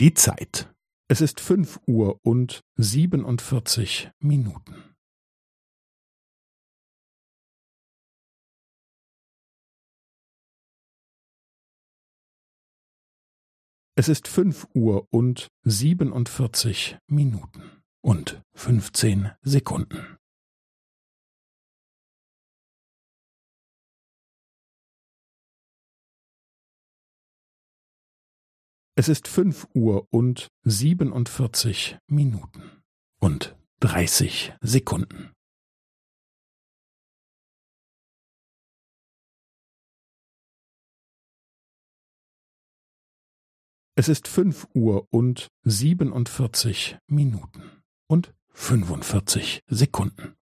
Die Zeit. Es ist fünf Uhr und siebenundvierzig Minuten. Es ist fünf Uhr und siebenundvierzig Minuten und fünfzehn Sekunden. Es ist fünf Uhr und siebenundvierzig Minuten und dreißig Sekunden. Es ist fünf Uhr und siebenundvierzig Minuten und fünfundvierzig Sekunden.